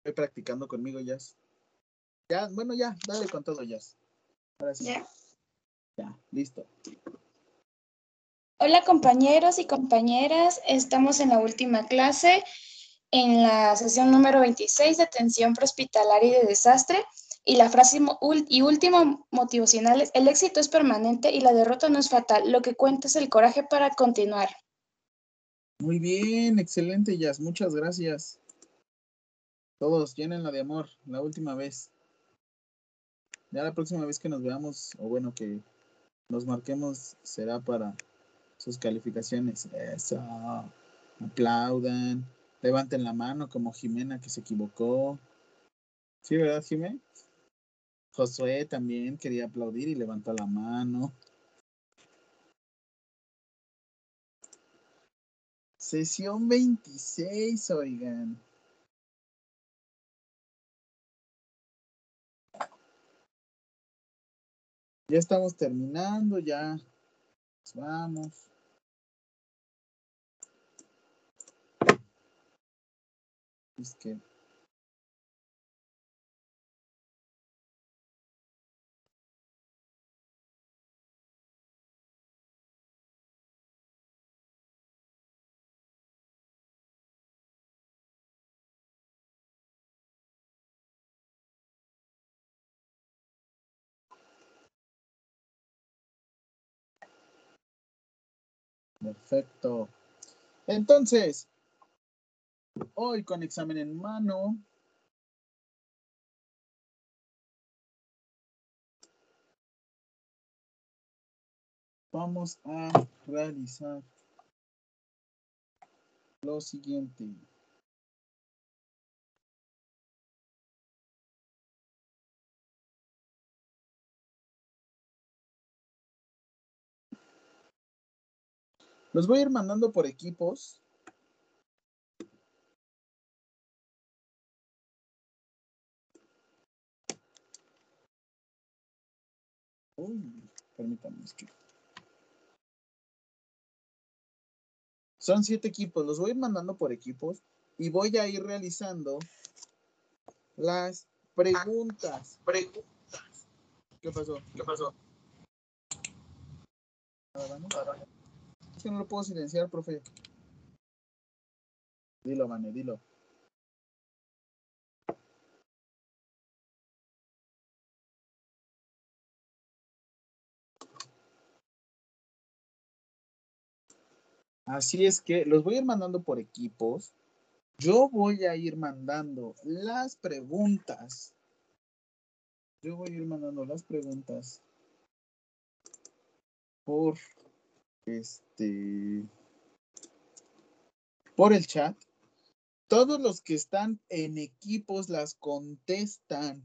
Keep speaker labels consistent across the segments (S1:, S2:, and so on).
S1: Estoy practicando conmigo, Jazz. Ya, bueno, ya, dale con todo, Jazz. Ahora sí.
S2: Ya.
S1: Ya, listo.
S2: Hola compañeros y compañeras, estamos en la última clase, en la sesión número 26 de atención prehospitalaria y de desastre. Y la frase y último motivacional es, el éxito es permanente y la derrota no es fatal, lo que cuenta es el coraje para continuar.
S1: Muy bien, excelente, Jazz. Muchas gracias. Todos, llénenla de amor, la última vez. Ya la próxima vez que nos veamos, o bueno, que nos marquemos, será para sus calificaciones. Eso. Aplaudan. Levanten la mano como Jimena que se equivocó. Sí, ¿verdad, Jimena? Josué también quería aplaudir y levantó la mano. Sesión 26, oigan. Ya estamos terminando, ya. Vamos. Es que. Perfecto. Entonces, hoy con examen en mano, vamos a realizar lo siguiente. Los voy a ir mandando por equipos. Uy, permítanme. es que- Son siete equipos. Los voy a ir mandando por equipos y voy a ir realizando las preguntas. Preguntas. ¿Qué pasó? ¿Qué pasó? Es que no lo puedo silenciar, profe. Dilo, Vane, dilo. Así es que los voy a ir mandando por equipos. Yo voy a ir mandando las preguntas. Yo voy a ir mandando las preguntas por este por el chat. Todos los que están en equipos las contestan.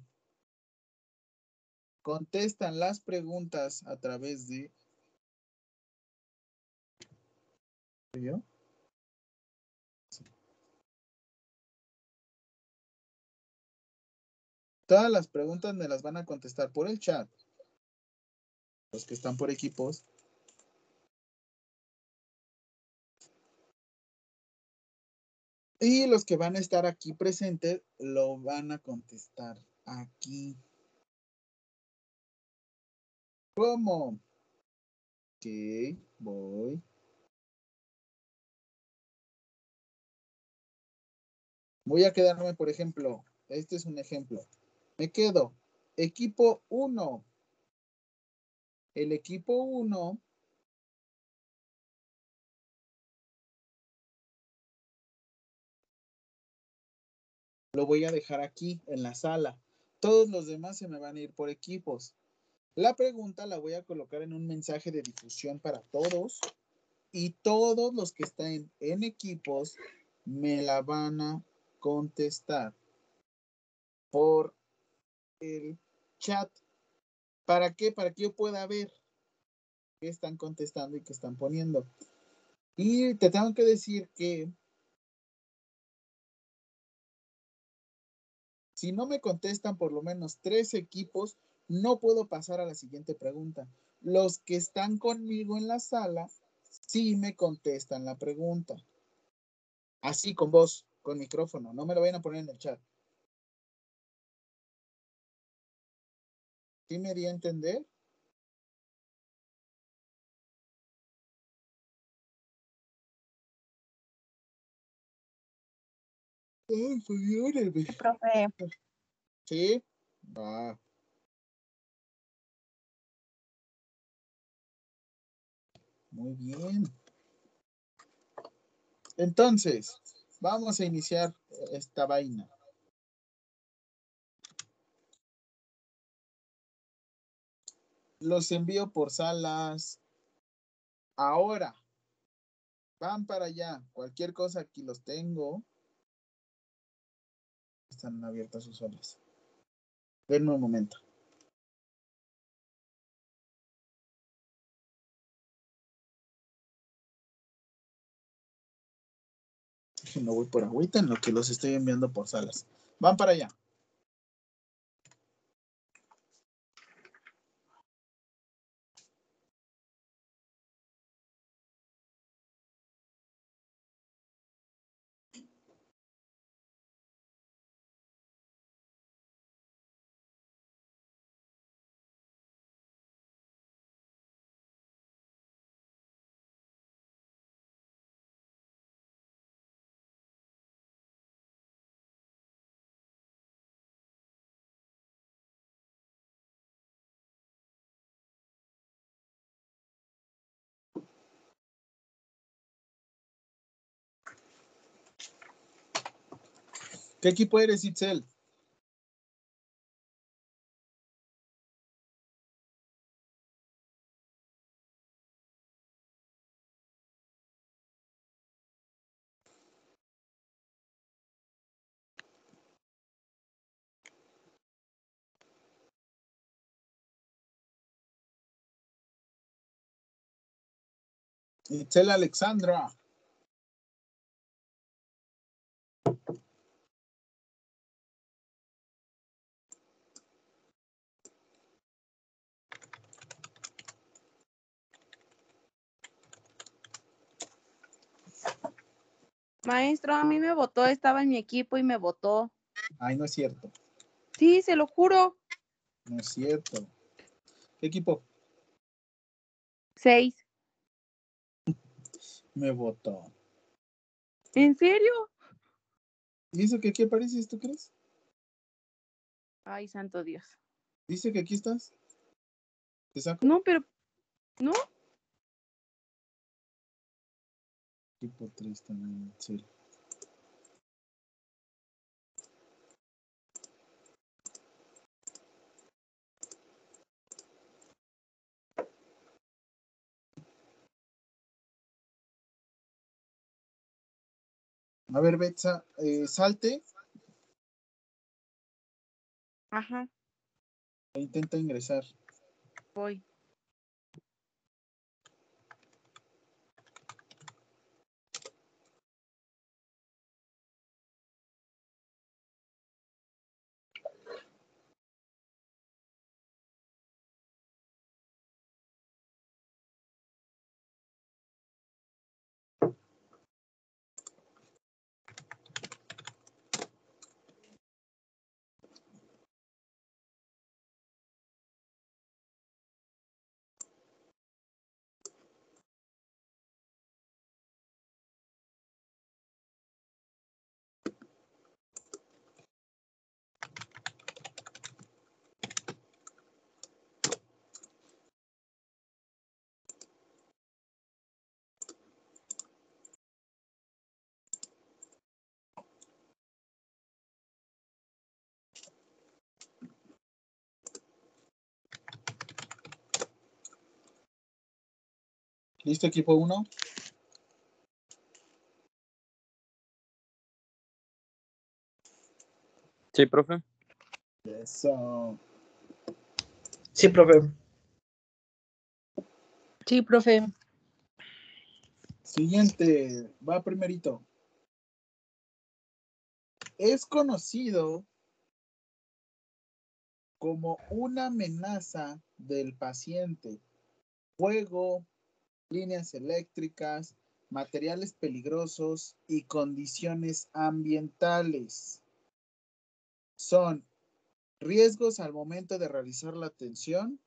S1: Contestan las preguntas a través de ¿Soy yo? Todas las preguntas me las van a contestar por el chat. Los que están por equipos. Y los que van a estar aquí presentes lo van a contestar aquí. ¿Cómo? Ok, voy. Voy a quedarme, por ejemplo, este es un ejemplo. Me quedo equipo 1. El equipo 1 lo voy a dejar aquí en la sala. Todos los demás se me van a ir por equipos. La pregunta la voy a colocar en un mensaje de difusión para todos y todos los que estén en equipos me la van a contestar por el chat. ¿Para qué? Para que yo pueda ver qué están contestando y qué están poniendo. Y te tengo que decir que Si no me contestan por lo menos tres equipos, no puedo pasar a la siguiente pregunta. Los que están conmigo en la sala sí me contestan la pregunta. Así con voz, con micrófono. No me lo vayan a poner en el chat. ¿Sí me di a entender? Ay.
S2: Profe,
S1: ¿Sí? Va. Muy bien. Entonces, vamos a iniciar esta vaina. Los envío por salas ahora. Van para allá. Cualquier cosa aquí los tengo. Están abiertas sus salas. Denme un momento. No voy por agüita en lo que los estoy enviando por salas. Van para allá. ¿Qué equipo eres, Itzel? Itzel Alexandra.
S3: Maestro, a mí me votó, estaba en mi equipo y me votó.
S1: Ay, no es cierto.
S3: Sí, se lo juro.
S1: No es cierto. ¿Qué equipo?
S3: Seis.
S1: Me votó.
S3: ¿En serio?
S1: ¿Y eso que aquí apareces, tú crees?
S3: Ay, santo Dios.
S1: Dice que aquí estás. ¿Te saco?
S3: No, pero. No,
S1: Equipo 3 también, Itzel. A ver, Betsa, eh, salte
S3: ajá,
S1: e intenta ingresar.
S3: voy.
S1: ¿Listo, equipo 1?
S4: Sí, profe.
S1: Eso.
S5: Sí, profe.
S3: Sí, profe.
S1: Siguiente, va primerito. Es conocido como una amenaza del paciente. Fuego, líneas eléctricas, materiales peligrosos y condiciones ambientales. Son Riesgos al momento de realizar la atención.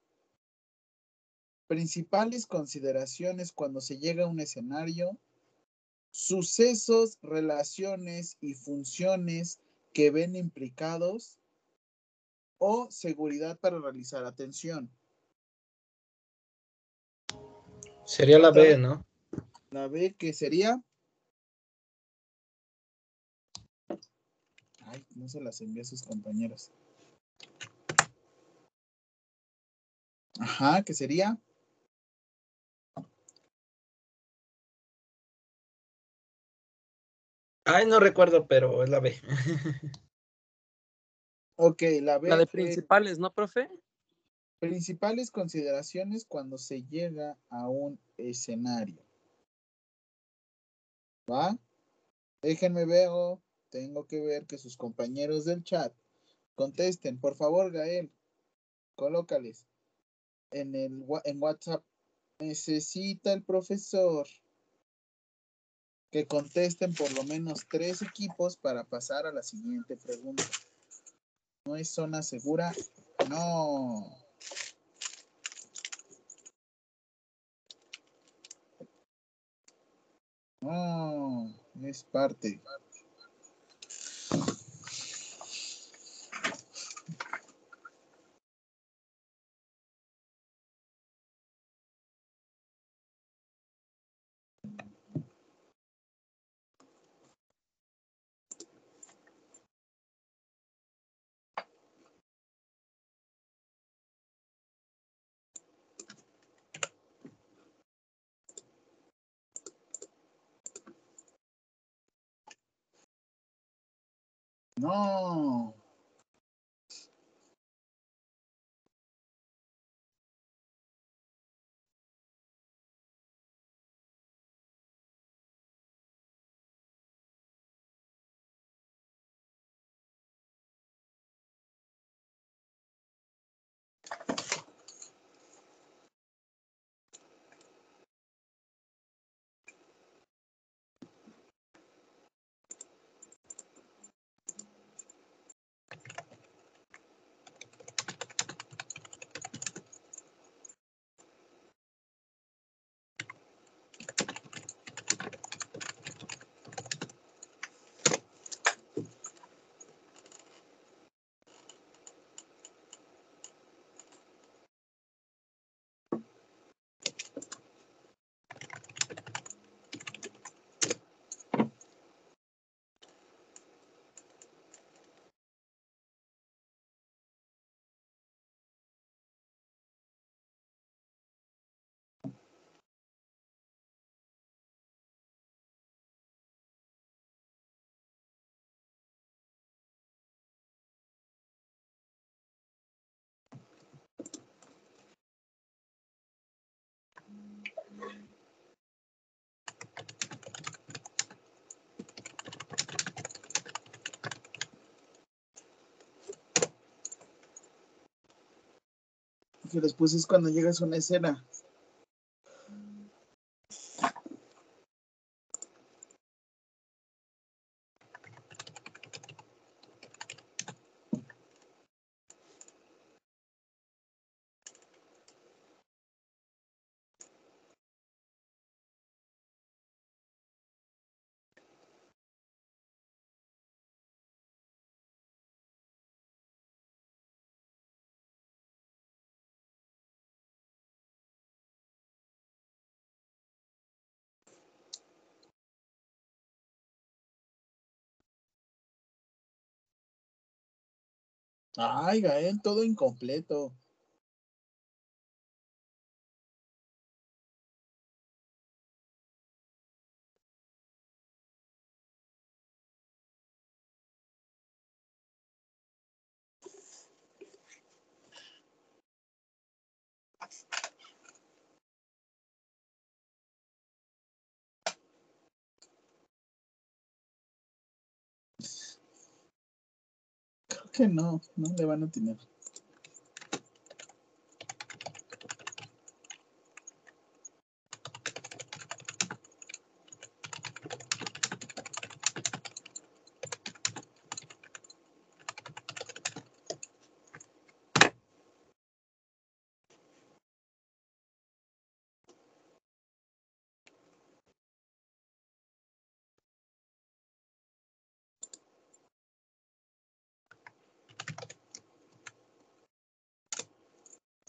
S1: Principales consideraciones cuando se llega a un escenario. Sucesos, relaciones y funciones que ven implicados. O seguridad para realizar atención.
S5: Sería la B. ¿no?
S1: La B que sería. Ay, no se las envié a sus compañeros. Ajá, que sería.
S5: Ay, no recuerdo, pero es la B.
S1: Ok, la B
S4: La de
S1: fue
S4: principales, ¿no, profe?
S1: Principales consideraciones cuando se llega a un escenario. ¿Va? Déjenme ver, tengo que ver que sus compañeros del chat contesten. Por favor, Gael, colócales en, el, en WhatsApp. Necesita el profesor que contesten por lo menos tres equipos para pasar a la siguiente pregunta. ¿No es zona segura? No. No, es parte. No. Que después es cuando llegas a una escena. Ay, Gael, todo incompleto. Que no, no le van a tener.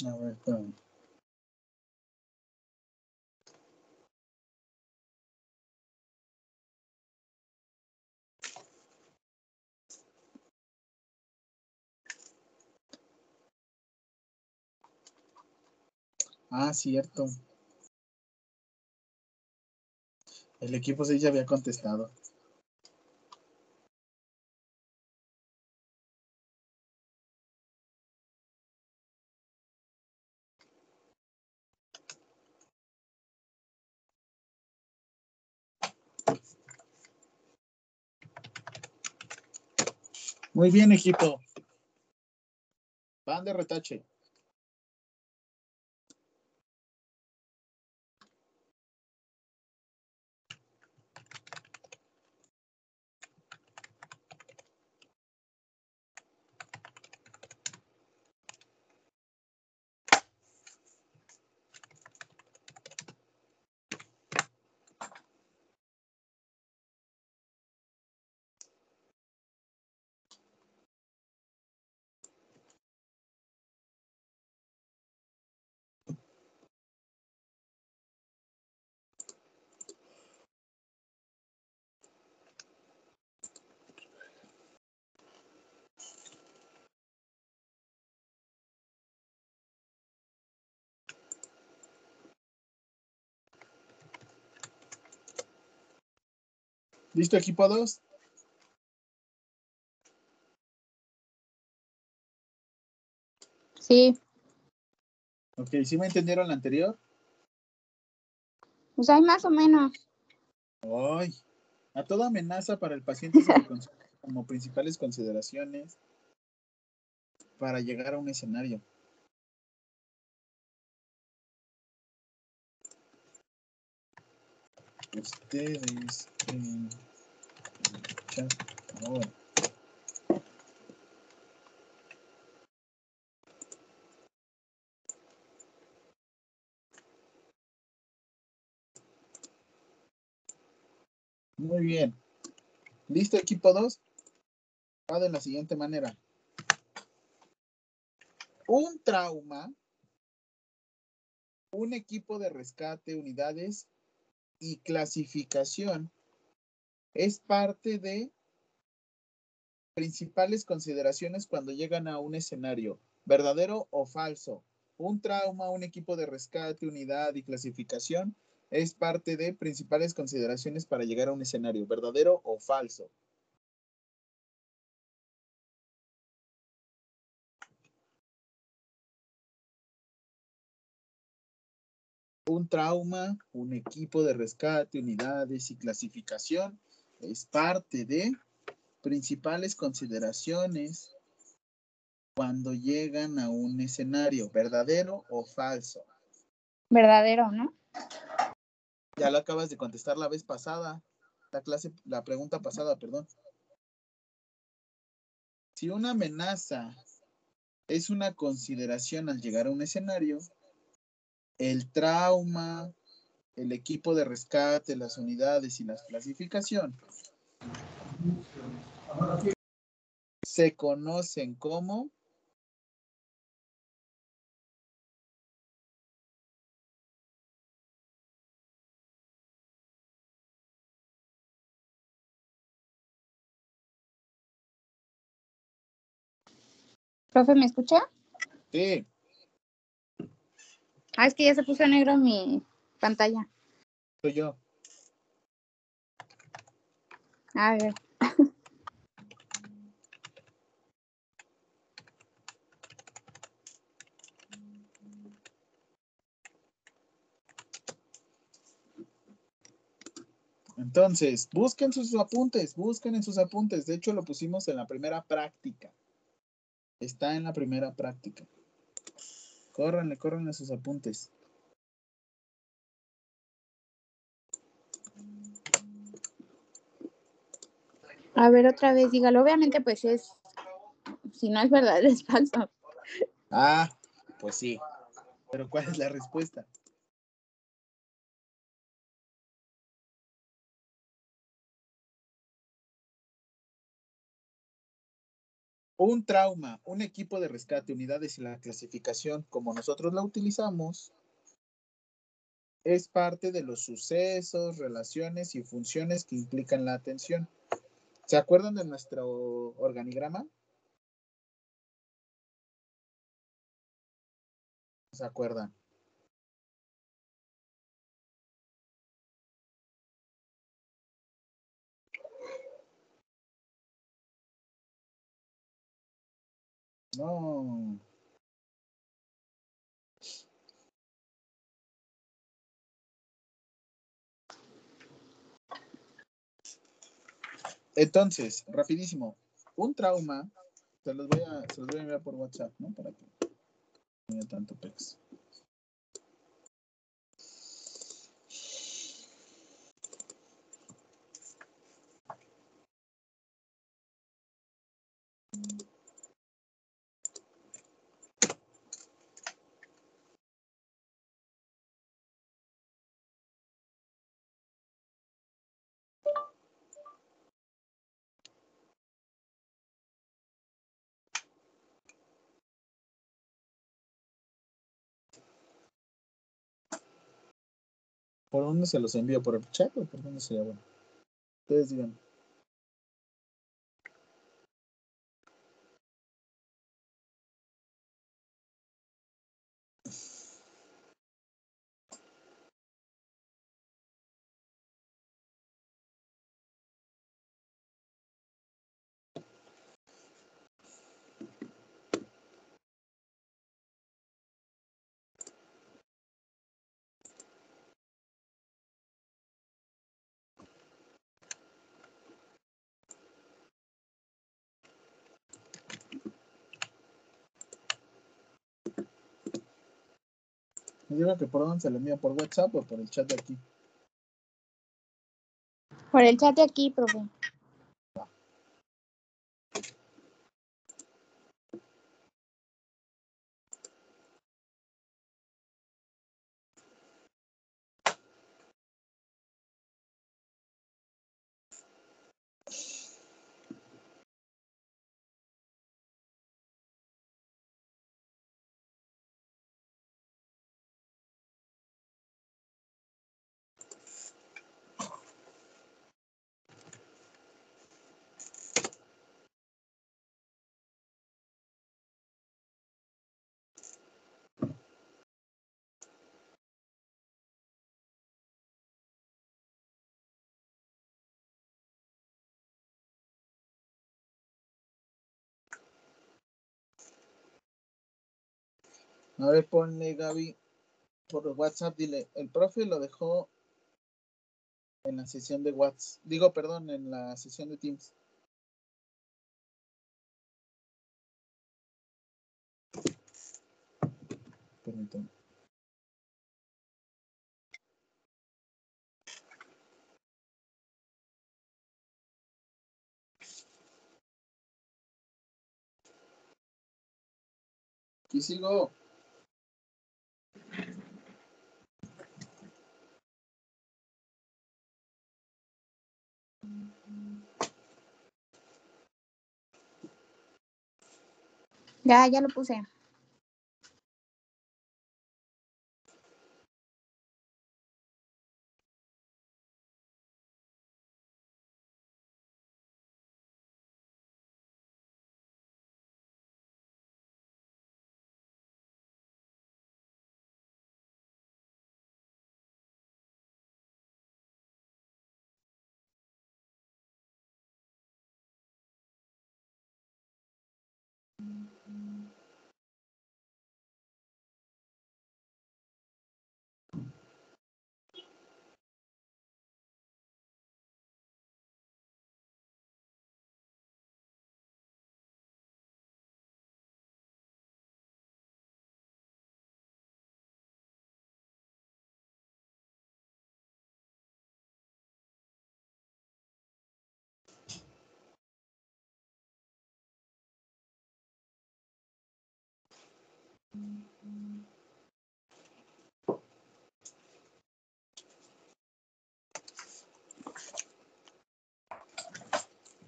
S1: A ver. Ah, cierto. El equipo 6 ya había contestado. Muy bien, equipo. Van de retache. ¿Listo, equipo 2?
S3: Sí,
S1: Ok, ¿sí me entendieron la anterior?
S3: pues hay más o menos.
S1: Ay, a toda amenaza para el paciente se le considera como principales consideraciones para llegar a un escenario. Ustedes el chat ahora. Muy bien. ¿Listo, equipo 2? Va de la siguiente manera. Un trauma, un equipo de rescate, unidades y clasificación es parte de principales consideraciones cuando llegan a un escenario, verdadero o falso. Un trauma, un equipo de rescate, unidad y clasificación es parte de principales consideraciones para llegar a un escenario, verdadero o falso. Un trauma, un equipo de rescate, unidades y clasificación es parte de principales consideraciones cuando llegan a un escenario, verdadero o falso.
S3: Verdadero, ¿no?
S1: Ya lo acabas de contestar la vez pasada, la clase, la pregunta pasada, perdón. Si una amenaza es una consideración al llegar a un escenario, el trauma, el equipo de rescate, las unidades y la clasificación se conocen como
S3: Profe, ¿me escucha?
S1: Sí,
S3: Ah, es que ya se puso negro mi pantalla.
S1: soy yo.
S3: A ver.
S1: Entonces, busquen sus apuntes, busquen en sus apuntes. De hecho, lo pusimos en la primera práctica. Está en la primera práctica. Córranle, córranle sus apuntes.
S3: A ver, otra vez, dígalo. Obviamente, pues es. Si no es verdad, es falso.
S1: Ah, pues sí. Pero ¿cuál es la respuesta? Un trauma, un equipo de rescate, unidades y la clasificación, como nosotros la utilizamos, es parte de los sucesos, relaciones y funciones que implican la atención. ¿Se acuerdan de nuestro organigrama? ¿Se acuerdan? No. Entonces, rapidísimo, un trauma, se los voy a, se enviar por WhatsApp, ¿no? Para que no haya tanto pex. ¿Por dónde se los envío? ¿Por el chat o por dónde sería bueno? Ustedes digan. Me digo que por dónde se lo envía, por WhatsApp o por el chat de aquí.
S3: Por el chat de aquí, profe. A ver, ponle Gaby por WhatsApp, dile, el profe lo dejó en la sesión de WhatsApp. Digo, perdón, en la sesión de Teams. Permítame. Aquí sigo. Ya, ya lo puse.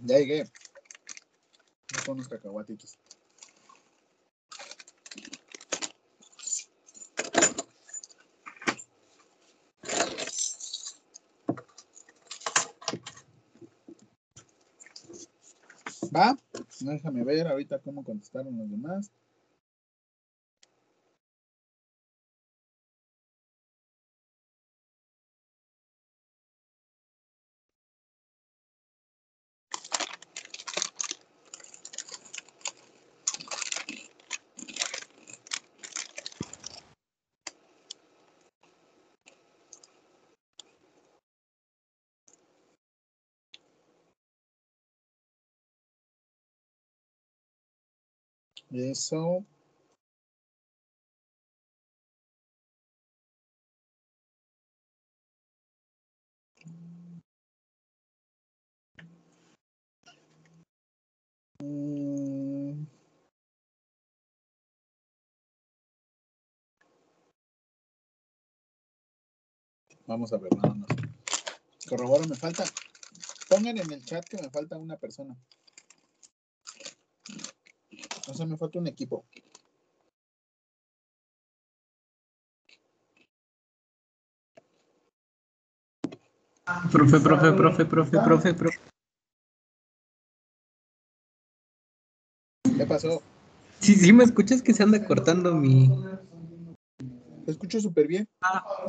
S1: Ya llegué. con unos cacahuatitos. Va, déjame ver ahorita cómo contestaron los demás. Eso. Mm. Vamos a ver nada más. Corroboro, me falta. Pongan en el chat que me falta una persona. O sea, me falta un equipo.
S4: Profe, profe, profe, profe, profe, profe.
S1: ¿Qué pasó?
S4: Sí, sí, me escuchas que se anda cortando mi.
S1: Te escucho súper bien.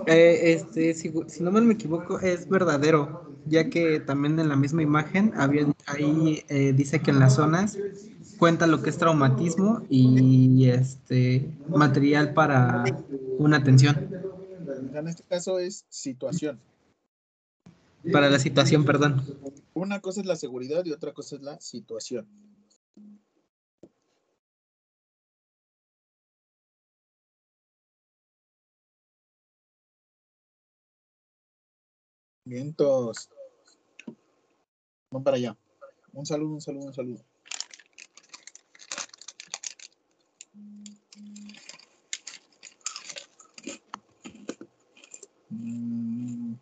S4: Eh, este, si, si no mal me equivoco, es verdadero, ya que también en la misma imagen había ahí eh, dice que en las zonas cuenta lo que es traumatismo y este material para una atención.
S1: En este caso es situación.
S4: Para la situación, perdón.
S1: Una cosa es la seguridad y otra cosa es la situación. Vientos. Vamos para allá. Un saludo, un saludo, un saludo. Mm.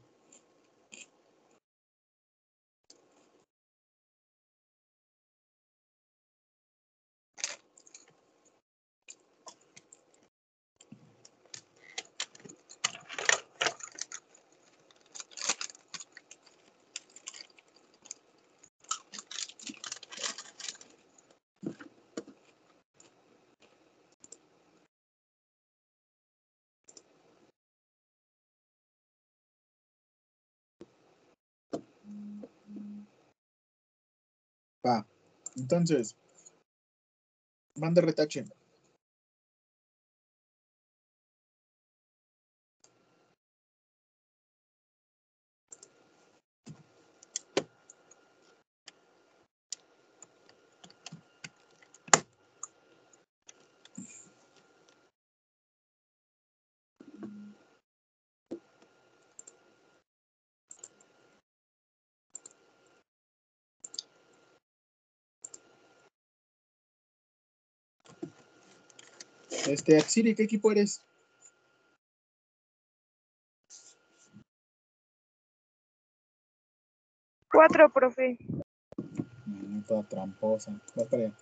S1: Va. Entonces, van de retache. Este, Axiri, ¿qué equipo eres?
S6: Cuatro, profe.
S1: Mm, toda tramposa. Va para allá.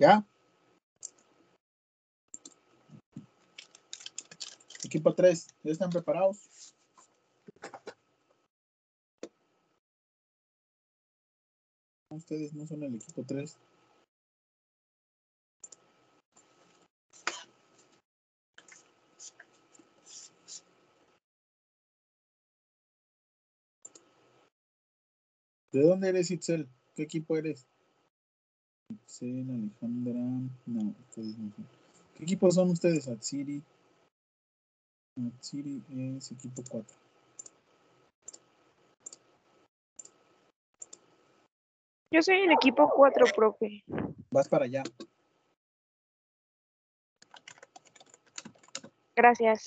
S1: ¿Ya? 3, ¿ya están preparados? Ustedes no son el equipo 3. ¿De dónde eres, Itzel? ¿Qué equipo eres? Itzel, Alejandra. No, ustedes no son. ¿Qué equipo son ustedes? Atsiri. Night City es equipo 4.
S6: Yo soy el equipo 4, profe.
S1: Vas para allá.
S6: Gracias.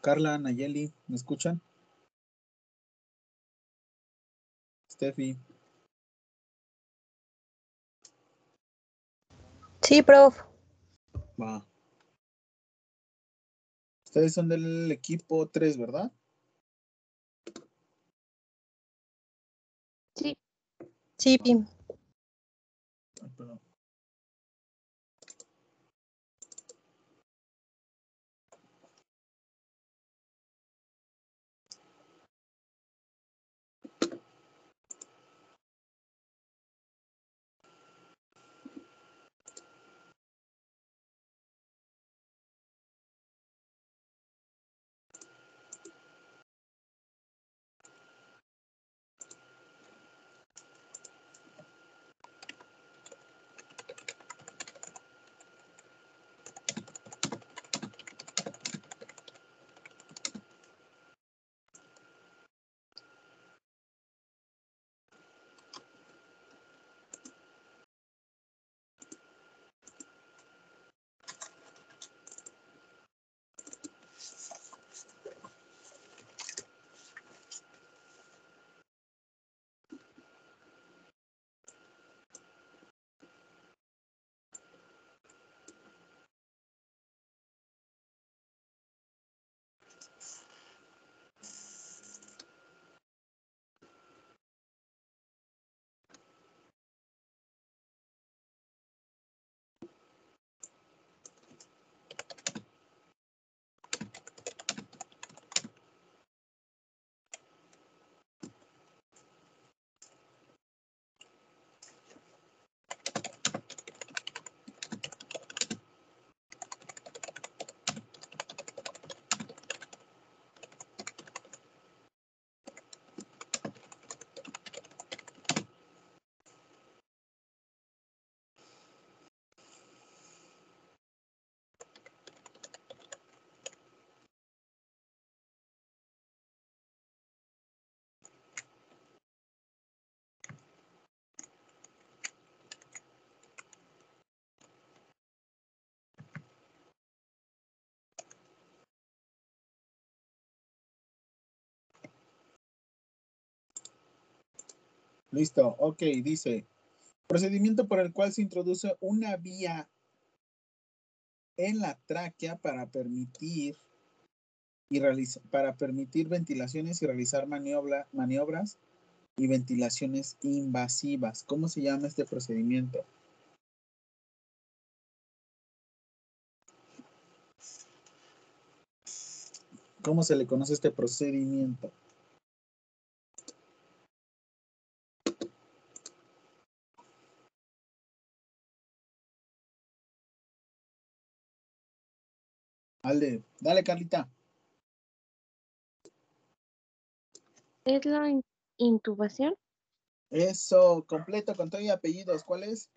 S1: Carla, Nayeli, ¿me escuchan? Steffi,
S7: Sí, prof.
S1: va. Ustedes son del equipo 3, ¿verdad?
S6: Sí.
S7: Sí, Pim.
S1: Perdón. Listo, ok, dice, procedimiento por el cual se introduce una vía en la tráquea para permitir y para permitir ventilaciones y realizar maniobra- maniobras y ventilaciones invasivas. ¿Cómo se llama este procedimiento? ¿Cómo se le conoce este procedimiento? Alde, dale, Carlita.
S6: ¿Es la in- intubación?
S1: Eso, completo con todo y apellidos. ¿Cuál es?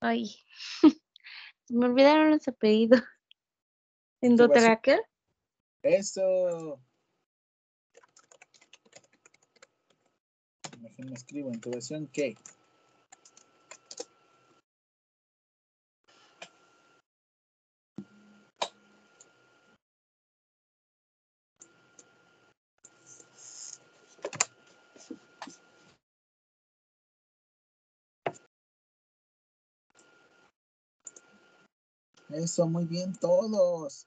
S6: Ay. Se me olvidaron los apellidos. ¿Endotraqueal?
S1: Eso. Déjenme escribo, intubación, ¿qué? Eso, muy bien, todos.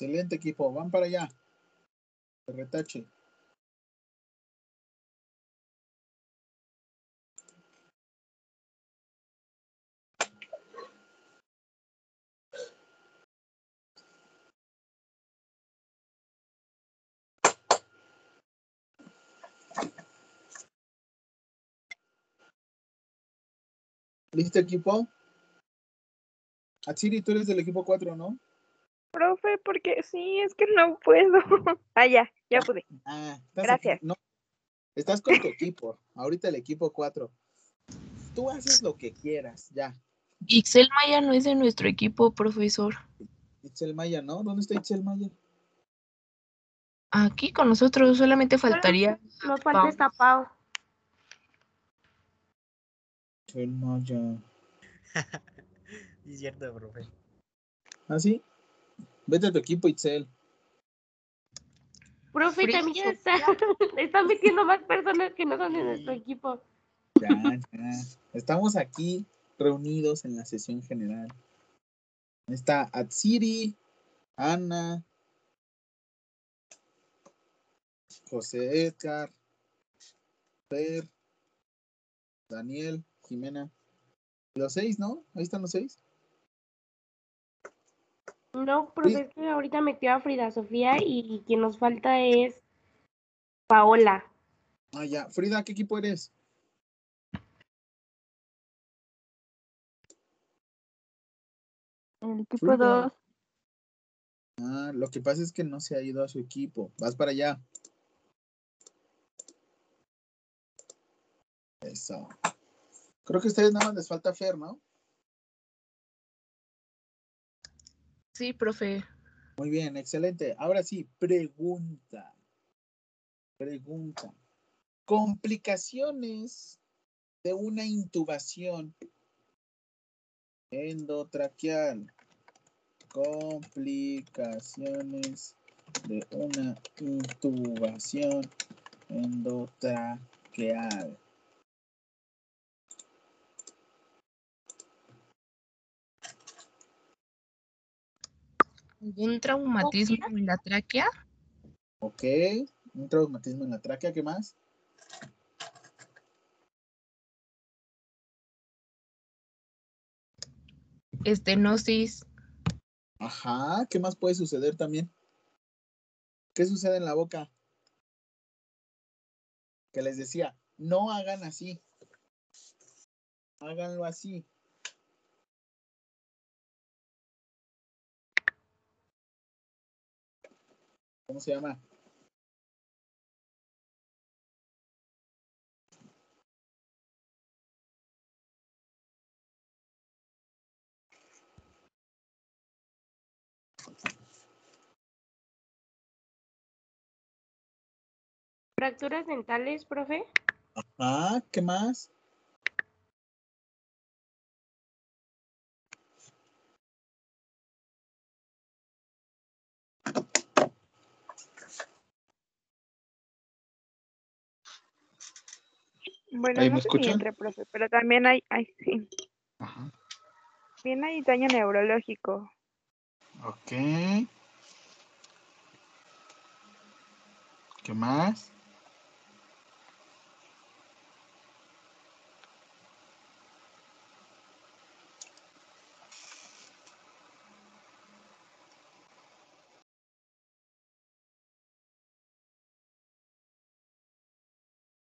S1: Excelente equipo, van para allá retache. ¿Listo equipo? Achiri, tú eres del equipo 4, ¿no?
S8: Profe, porque sí, es que no puedo. Ah, Allá ya, ya pude.
S1: Ah, estás
S8: Gracias.
S1: aquí- no, estás con tu equipo. Ahorita el equipo 4. Tú haces lo que quieras, ya.
S9: Ixel Maya no es de nuestro equipo, profesor.
S1: Itzel Maya, ¿no? ¿Dónde está Itzel Maya?
S9: Aquí con nosotros solamente faltaría.
S6: Nos falta esta Pau.
S1: Itzel Maya.
S10: Es cierto, profe.
S1: ¿Ah, sí? Vete a tu equipo, Itzel.
S6: Profe, también está, están metiendo más personas que no son de nuestro equipo.
S1: Ya, ya. Estamos aquí reunidos en la sesión general. Está Atsiri, Ana, José Edgar, Per, Daniel, Jimena. Los seis, ¿no? Ahí están los seis.
S6: No, profe, es que ahorita metió a Frida Sofía y quien nos falta es Paola.
S1: Ah, ya. Frida, ¿qué equipo eres?
S6: El
S1: equipo dos. Ah, lo que pasa es que no se ha ido a su equipo. Vas para allá. Eso. Creo que a ustedes nada más les falta Fer, ¿no?
S9: Sí, profe.
S1: Muy bien, excelente. Ahora sí, pregunta. Pregunta. Complicaciones de una intubación endotraqueal. Complicaciones de una intubación endotraqueal.
S9: ¿Algún traumatismo en la tráquea?
S1: Ok, un traumatismo en la tráquea, ¿qué más?
S9: Estenosis.
S1: Ajá, ¿qué más puede suceder también? ¿Qué sucede en la boca? Que les decía, no hagan así. Háganlo así. ¿Cómo se llama?
S6: ¿Fracturas dentales, profe?
S1: Ah, ¿qué más?
S8: Bueno,
S1: ¿Ahí
S8: no
S1: me
S8: sé si
S1: escuchan?
S8: entre, profe, pero también hay, hay sí.
S1: Ajá.
S8: Bien hay daño neurológico.
S1: Ok. ¿Qué más?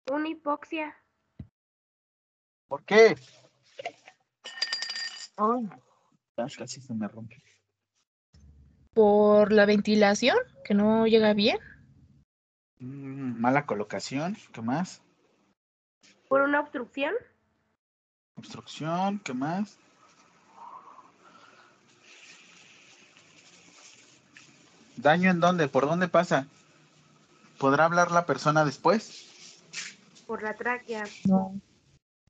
S6: Una hipoxia.
S1: ¿Por qué? Ay, casi se me rompe.
S9: Por la ventilación, que no llega bien.
S1: Mm, mala colocación, ¿qué más?
S6: ¿Por una obstrucción?
S1: Obstrucción, ¿qué más? ¿Daño en dónde? ¿Por dónde pasa? ¿Podrá hablar la persona después?
S6: Por la tráquea.
S9: No.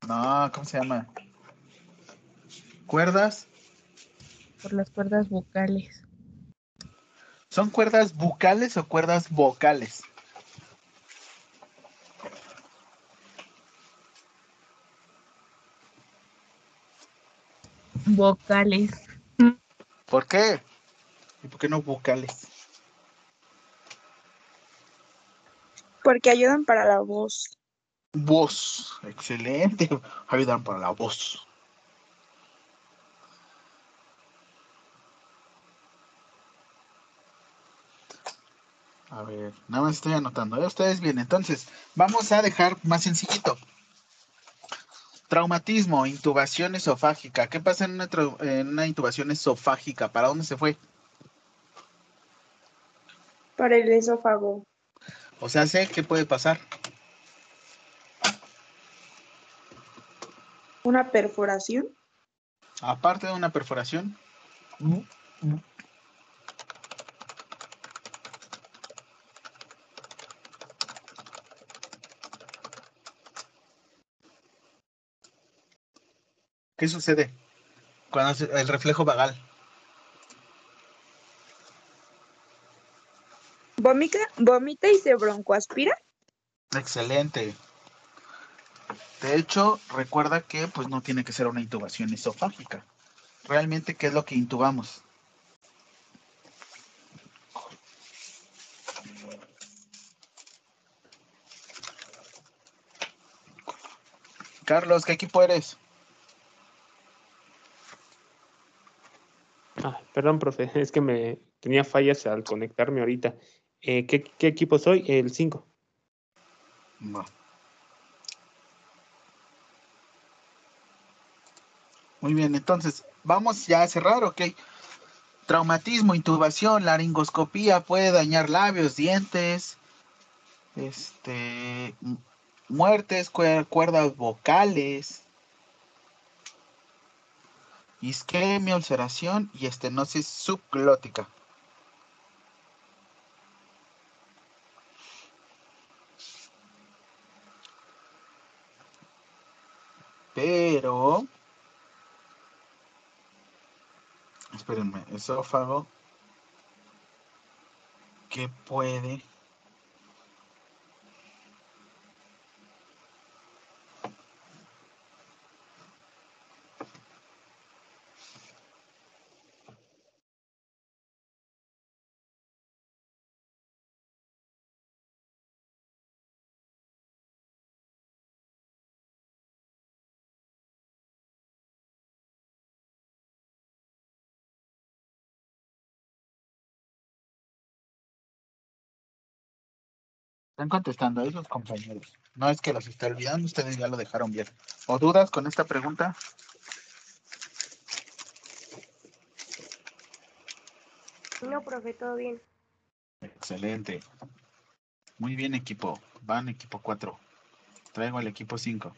S1: No, ¿cómo se llama? ¿Cuerdas?
S9: Por las cuerdas vocales.
S1: ¿Son cuerdas bucales o cuerdas vocales?
S9: Vocales.
S1: ¿Por qué? ¿Y por qué no bucales?
S8: Porque ayudan para la voz.
S1: Voz. Excelente. Ayudan para la voz. A ver, nada más estoy anotando. ¿eh? Ustedes bien, entonces vamos a dejar más sencillito. Traumatismo, intubación esofágica. ¿Qué pasa en una, en una intubación esofágica? ¿Para dónde se fue?
S8: Para el esófago.
S1: O sea, sé qué puede pasar.
S8: Una perforación.
S1: Aparte de una perforación. ¿Qué sucede cuando el reflejo vagal?
S8: Vomita, vomita y se broncoaspira.
S1: Excelente. De hecho, recuerda que pues no tiene que ser una intubación esofágica. Realmente, ¿qué es lo que intubamos? Carlos, ¿qué equipo eres?
S11: Ah, perdón, profe, es que me tenía fallas al conectarme ahorita. Eh, ¿qué, qué equipo soy? El 5.
S1: No. Muy bien, entonces, vamos ya a cerrar, ¿ok? Traumatismo, intubación, laringoscopía, puede dañar labios, dientes, este, mu- muertes, cuer- cuerdas vocales, isquemia, ulceración y estenosis subglótica. Pero, espérenme, esófago, ¿qué puede? Están contestando ahí los compañeros. No es que los esté olvidando, ustedes ya lo dejaron bien. ¿O dudas con esta pregunta?
S6: No, profe, todo bien.
S1: Excelente. Muy bien, equipo. Van equipo 4. Traigo el equipo 5.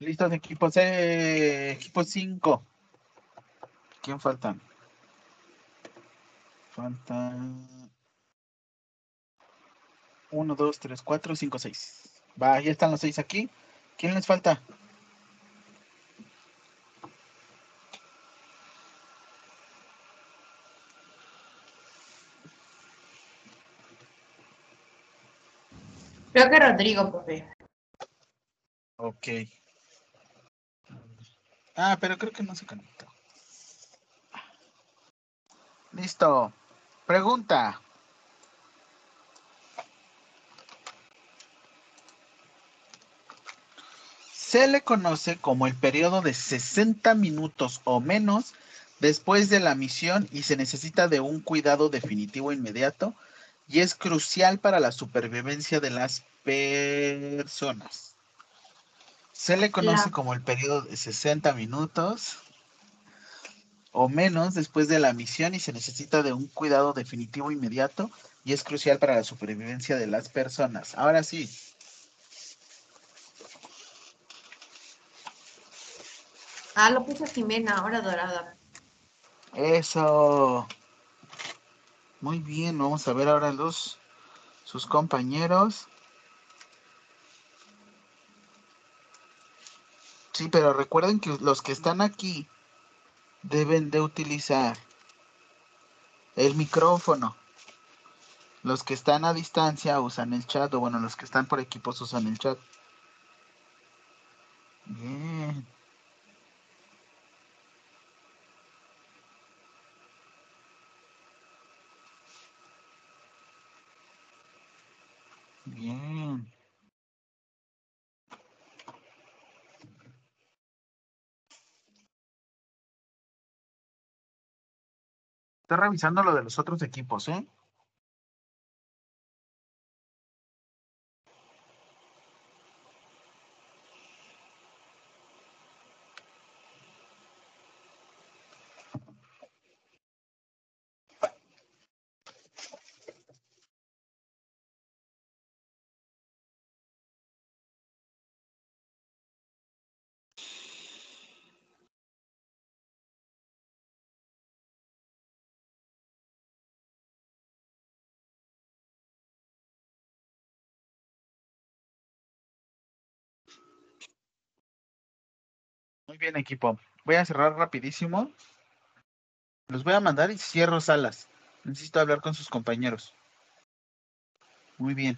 S1: Listos, equipo C, equipo 5. ¿Quién faltan? Faltan 1, 2, 3, 4, 5, 6. Va, ya están los 6 aquí. ¿Quién les falta?
S12: Creo que Rodrigo, profe.
S1: Ok. Ah, pero creo que no se conectó. Listo. Pregunta. Se le conoce como el periodo de 60 minutos o menos después de la misión y se necesita de un cuidado definitivo inmediato y es crucial para la supervivencia de las personas. Se le conoce
S12: La-
S1: como el periodo de 60 minutos o menos después de la misión y se necesita de un cuidado definitivo inmediato y es crucial para la supervivencia de las personas. Ahora sí,
S12: Ah, lo puso Jimena, ahora dorada.
S1: eso. Muy bien, vamos a ver ahora los sus compañeros. Sí, pero recuerden que los que están aquí deben de utilizar el micrófono. Los que están a distancia usan el chat, o bueno, los que están por equipos usan el chat. Bien. Bien. Estoy revisando lo de los otros equipos, ¿eh? Muy bien, equipo. Voy a cerrar rapidísimo. Los voy a mandar y cierro salas. Necesito hablar con sus compañeros. Muy bien.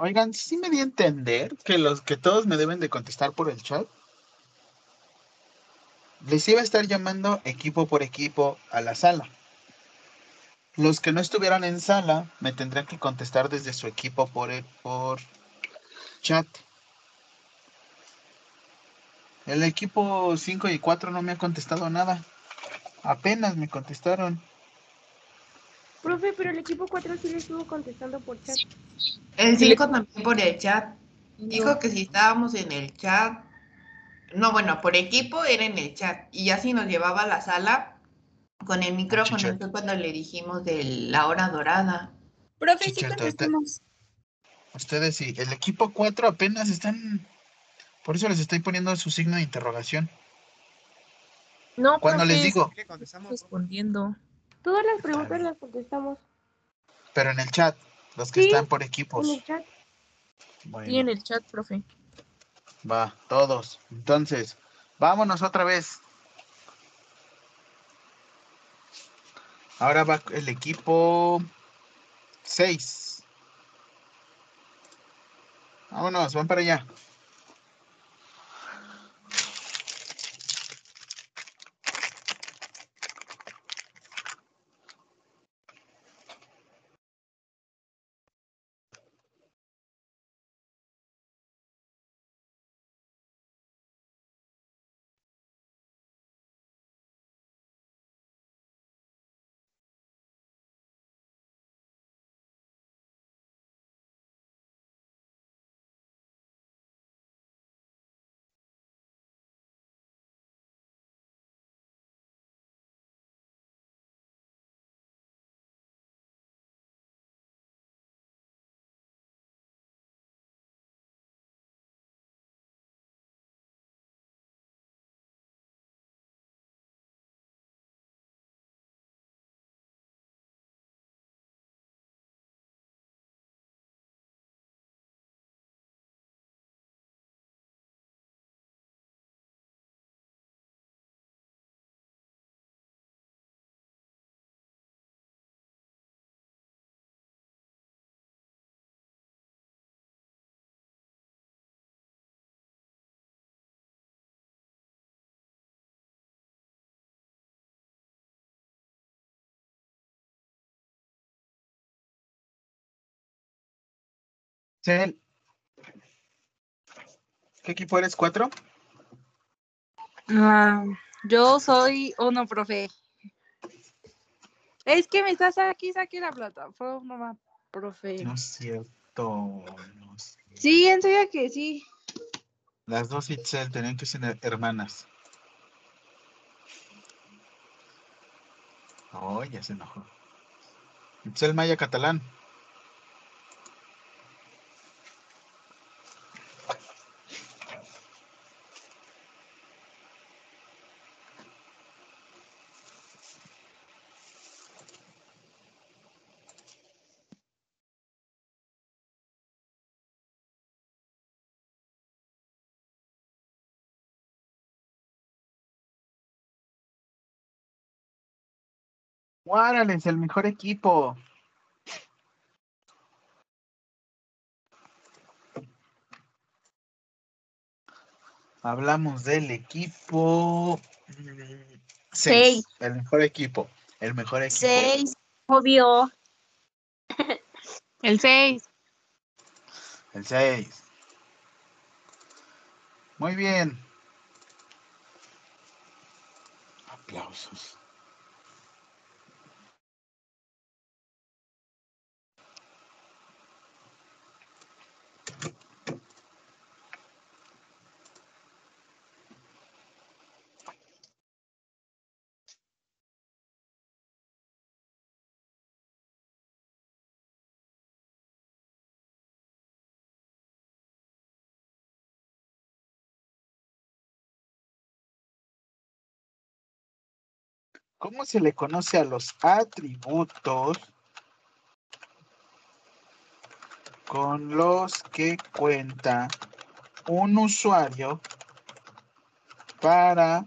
S1: Oigan, sí me di a entender que los que todos me deben de contestar por el chat. Les iba a estar llamando equipo por equipo a la sala. Los que no estuvieran en sala me tendrán que contestar desde su equipo por, e- por chat. El equipo 5 y 4 no me ha contestado nada. Apenas me contestaron.
S6: Profe, pero el equipo 4 sí le estuvo contestando por chat.
S12: El 5 también por el chat. Dijo que si estábamos en el chat. No, bueno, por equipo era en el chat. Y ya si nos llevaba a la sala con el micrófono, fue cuando le dijimos de la hora dorada.
S13: Profe, sí contestamos.
S1: Ustedes sí. El equipo 4 apenas están. Por eso les estoy poniendo su signo de interrogación.
S6: No,
S1: Cuando les
S6: profe,
S1: digo,
S10: ¿Qué contestamos?
S9: Respondiendo.
S6: Todas las preguntas las contestamos
S1: pero en el chat, los que
S6: Sí,
S1: están por
S6: en
S1: equipos.
S6: el chat.
S1: Bueno,
S9: Sí, en el chat, profe.
S1: va, todos. Entonces, vámonos otra vez. Ahora va el equipo 6. Vámonos, van para allá. ¿Qué equipo eres? ¿Cuatro?
S13: Ah, yo soy uno, profe. Es que me estás aquí, saque la plataforma, profe.
S1: No es cierto. no es-
S13: Sí, en serio que sí.
S1: Las dos Itzel tenían que ser hermanas. Oh, ya se enojó. Itzel Maya Catalán. Guárales, el mejor equipo. Hablamos del equipo 6.
S13: Seis.
S1: El mejor equipo. El mejor equipo.
S13: Seis, obvio.
S9: El 6.
S1: El 6. Muy bien. Aplausos. ¿Cómo se le conoce a los atributos con los que cuenta un usuario para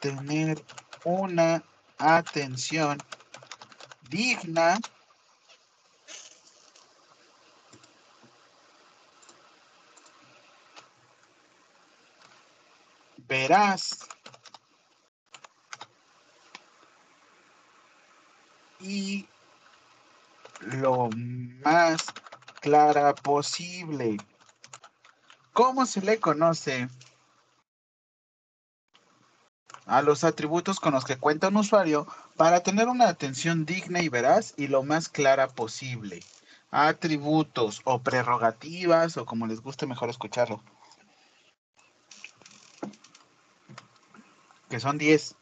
S1: tener una atención digna veraz y lo más clara posible. ¿Cómo se le conoce a los atributos con los que cuenta un usuario para tener una atención digna y veraz y lo más clara posible? Atributos o prerrogativas o como les guste mejor escucharlo. Que son 10.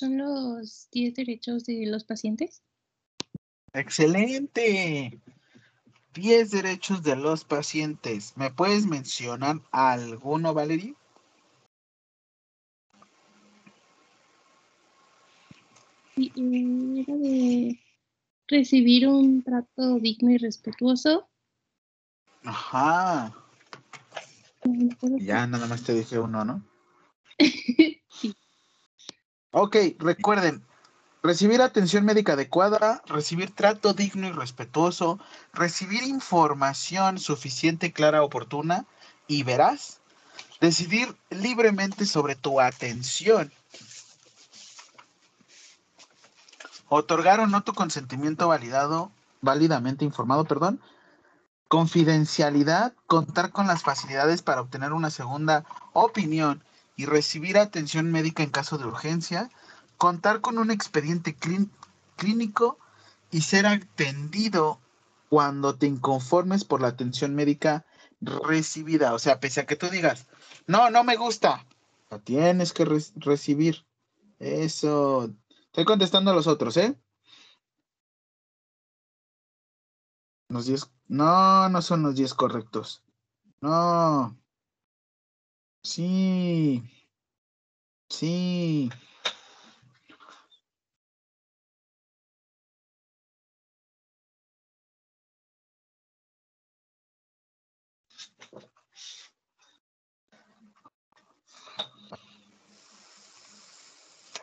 S2: ¿Son los 10 derechos de los pacientes?
S1: Excelente. 10 derechos de los pacientes. ¿Me puedes mencionar alguno, Valerie?
S2: Sí, eh, era de recibir un trato digno y respetuoso.
S1: Ajá.
S2: Acuerdo
S1: Ya nada más te dije uno, ¿no? Ok, recuerden, recibir atención médica adecuada, recibir trato digno y respetuoso, recibir información suficiente, clara, oportuna y veraz, decidir libremente sobre tu atención, otorgar o no tu consentimiento validado, válidamente informado, perdón, confidencialidad, contar con las facilidades para obtener una segunda opinión y recibir atención médica en caso de urgencia, contar con un expediente clín- clínico y ser atendido cuando te inconformes por la atención médica recibida. O sea, pese a que tú digas, no, no me gusta, la tienes que re- recibir. Eso. Estoy contestando a los otros, ¿eh? Los 10. No, no son los 10 correctos. No. Sí. Sí.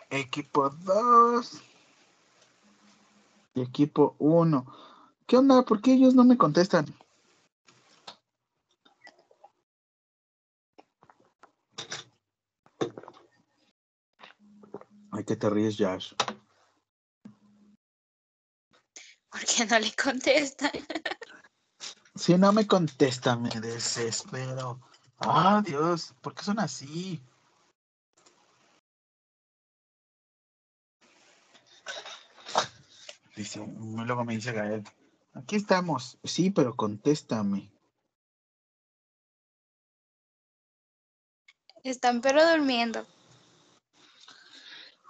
S1: Equipo 2. Y equipo 1. ¿Qué onda? ¿Por qué ellos no me contestan? Ay, que te ríes, Josh.
S2: ¿Por qué no le contestan?
S1: Si no me contesta, me desespero. Ah, Dios, ¿por qué son así? Dice, luego me dice Gael, aquí estamos. Sí, pero contéstame.
S2: Están pero durmiendo.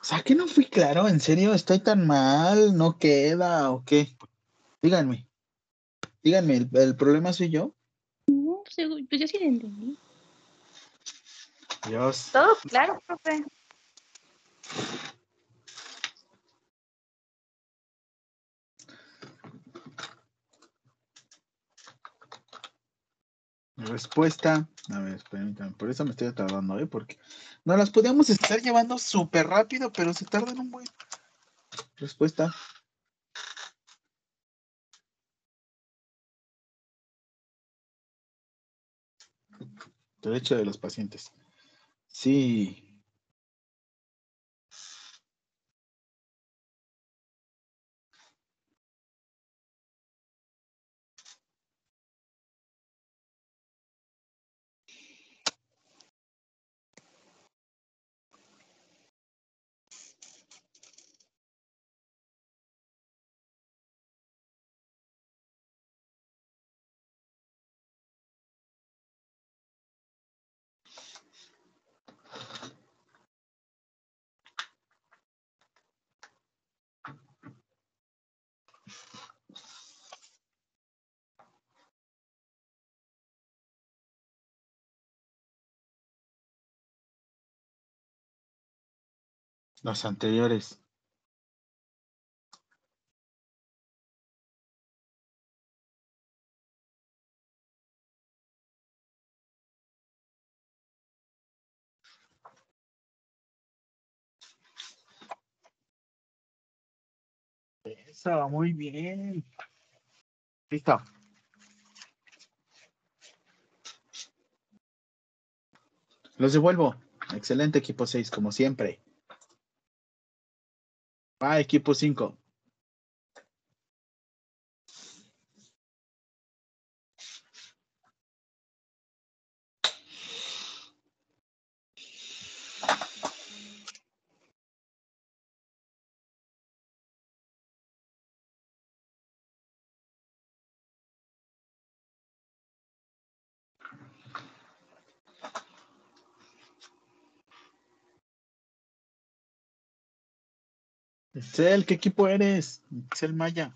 S1: Sea, que no fui claro, en serio, estoy tan mal, no queda o qué. Díganme, díganme, ¿el, el problema soy yo?
S2: No, seguro- pues yo sí lo entendí.
S1: Dios.
S13: Todo claro, profe.
S1: Respuesta. A ver, permítanme, por eso me estoy tardando, ¿eh? Porque no las podíamos estar llevando súper rápido, pero se tardan un buen. Respuesta. Derecho de los pacientes. Sí. Los anteriores. Eso, muy bien. Listo. Los devuelvo. Excelente equipo 6, como siempre. Va, equipo 5. Excel, ¿qué equipo eres? Excel Maya.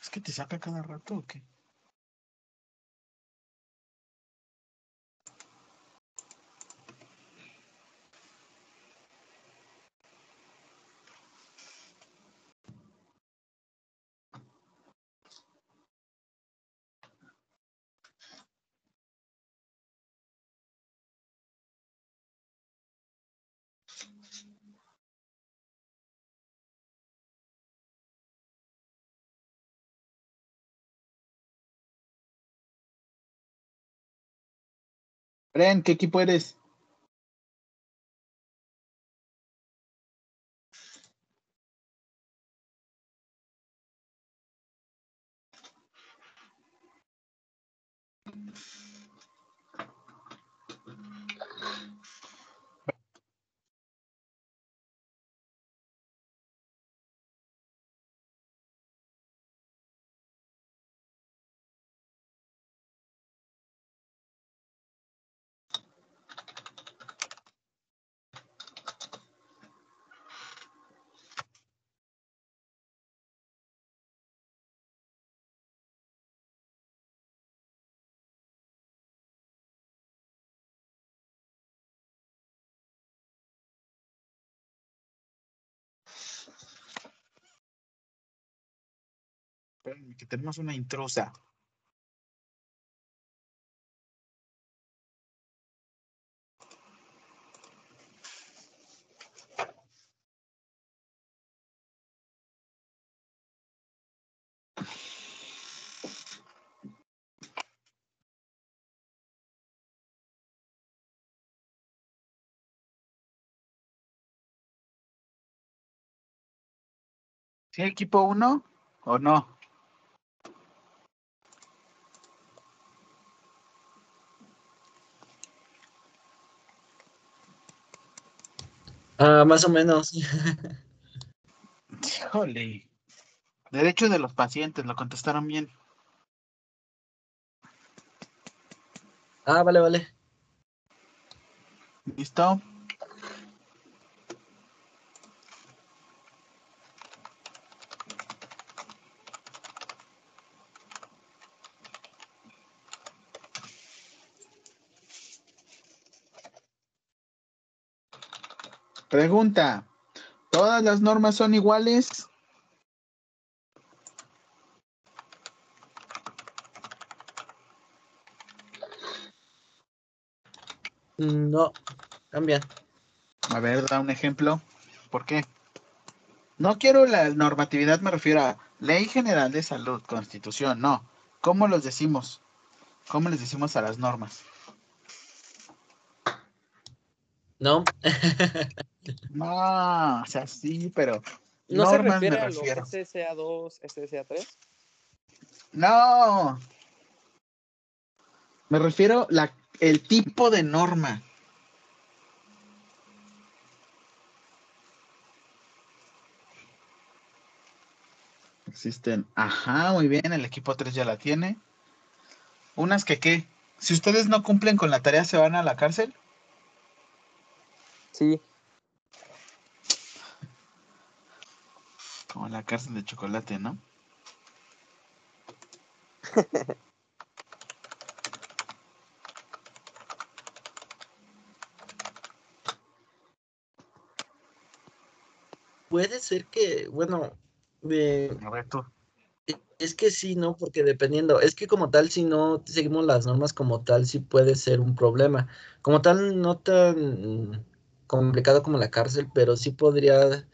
S1: ¿Es que te saca cada rato o qué? Bren, ¿qué equipo eres? Que tenemos una intrusa. ¿Sí, equipo 1 o no?
S10: Ah, más o menos.
S1: Híjole. Derecho de los pacientes, lo contestaron bien.
S10: Ah, vale, vale.
S1: ¿Listo? Pregunta. ¿Todas las normas son iguales?
S10: No, cambian.
S1: A ver, da un ejemplo. ¿Por qué? No quiero la normatividad, me refiero a Ley General de Salud, Constitución, no. ¿Cómo los decimos? ¿Cómo les decimos a las normas?
S10: No.
S1: No, o sea, sí, pero
S14: ¿No se refiere a los
S1: refiero.
S14: SSA2, SSA3?
S1: No. Me refiero la el tipo de norma. Existen. Ajá, muy bien, el equipo 3 ya la tiene. Unas que qué. Si ustedes no cumplen con la tarea, ¿se van a la cárcel?
S14: Sí.
S1: Como la cárcel de chocolate, ¿no?
S10: Puede ser que, bueno, de-
S1: A ver tú.
S10: es que sí, ¿no? Porque dependiendo, es que como tal, si no seguimos las normas como tal, sí puede ser un problema. Como tal, no tan complicado como la cárcel, pero sí podría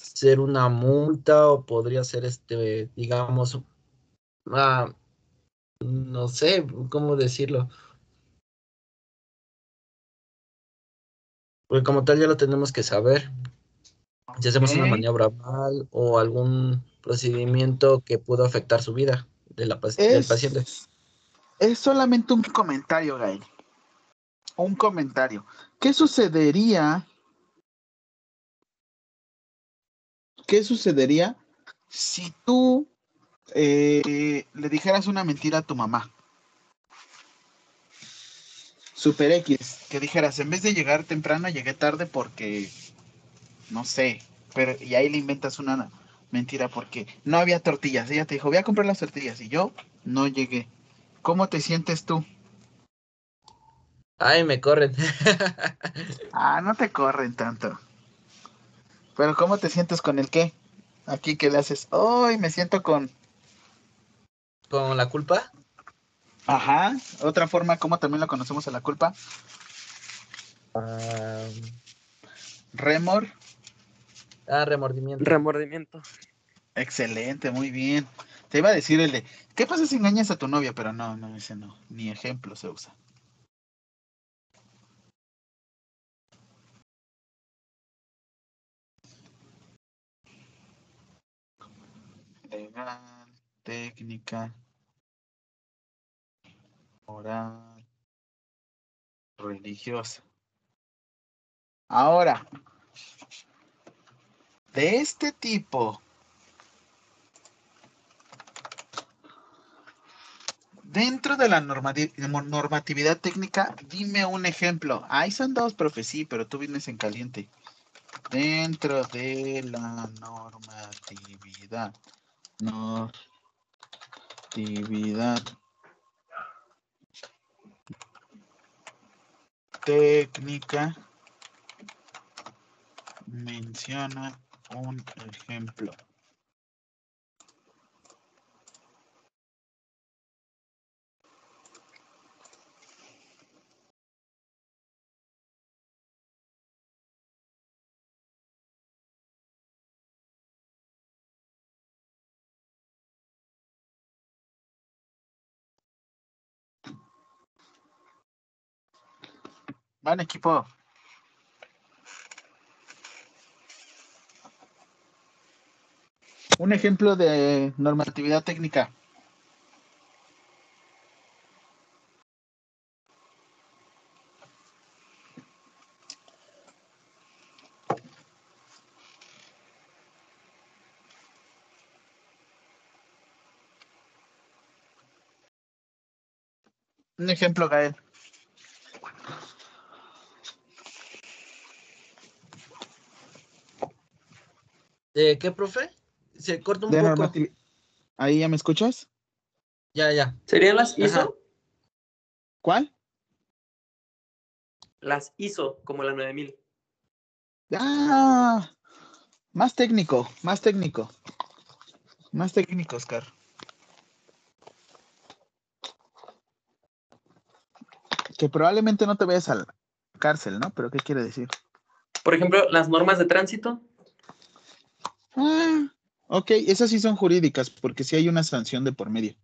S10: ser una multa o podría ser, este, digamos, ah, no sé cómo decirlo. Porque como tal ya lo tenemos que saber. Si hacemos una maniobra mal o algún procedimiento que pudo afectar su vida de la, pac- del paciente.
S1: Es, es solamente un comentario, Gael. Un comentario. ¿Qué sucedería? ¿Qué sucedería si tú eh, le dijeras una mentira a tu mamá? Super X, que dijeras, en vez de llegar temprano, llegué tarde porque, no sé, pero y ahí le inventas una mentira porque no había tortillas. Ella te dijo, voy a comprar las tortillas y yo no llegué. ¿Cómo te sientes tú?
S10: Ay, me corren.
S1: Ah, no te corren tanto. Pero ¿cómo te sientes con el qué? Aquí que le haces, hoy me siento con...
S10: ¿Con la culpa?
S1: Ajá, otra forma, ¿cómo también la conocemos a la culpa?
S10: Ah,
S1: Remor.
S10: ah, remordimiento.
S14: Remordimiento.
S1: Excelente, muy bien. Te iba a decir el de, ¿qué pasa si engañas a tu novia? Pero no, no, ese no, ni ejemplo se usa. Legal, técnica, moral, religiosa. Ahora, de este tipo, dentro de la normati- normatividad técnica, dime un ejemplo. Ahí son dos, profe, sí, pero tú vienes en caliente. Dentro de la normatividad. Normatividad técnica. Menciona un ejemplo. Van equipo. Un ejemplo de normatividad técnica. Un ejemplo, Gael.
S10: ¿De qué, profe? Se corta un
S1: De
S10: poco.
S1: ¿Ahí ya me escuchas?
S10: Ya, ya.
S15: ¿Serían las ISO?
S10: Ajá.
S1: ¿Cuál?
S15: Las ISO, como la 9000.
S1: Ah, más técnico, más técnico. Más técnico, Oscar. Que probablemente no te vayas a la cárcel, ¿no? Pero ¿qué quiere decir?
S15: Por ejemplo, las normas de tránsito.
S1: Ah, ok, esas sí son jurídicas, porque sí hay una sanción de por medio.